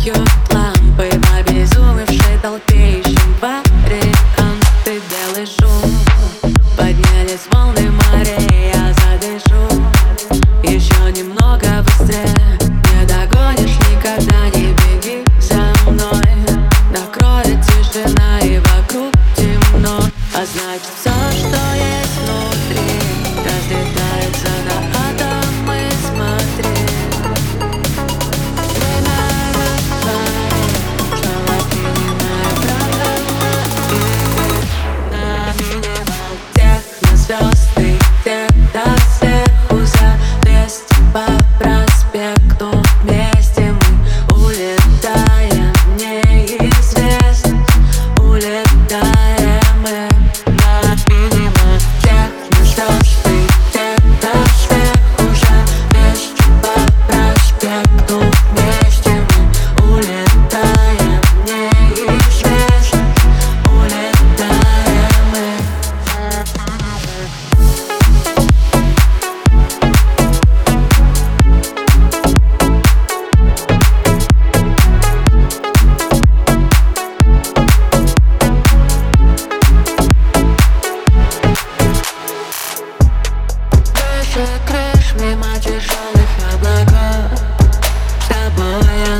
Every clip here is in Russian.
Мигают лампы в обезумевшей толпе Ищем варианты, белый шум Поднялись волны морей, я задышу. Еще немного быстрее. Не догонишь никогда, не беги за мной. Накроет тишина и вокруг темно. А значит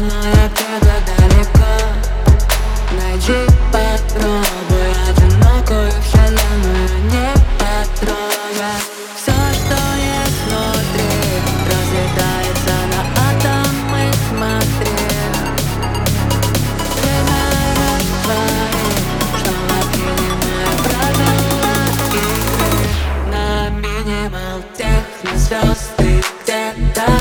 но это где-то далеко. Найди, попробуй одинокую вселенную не потрогай. Все, что есть внутри, разлетается на атомы, смотри. Время растворит, что накинемая правила игры. На минимал тех звезд ты где-то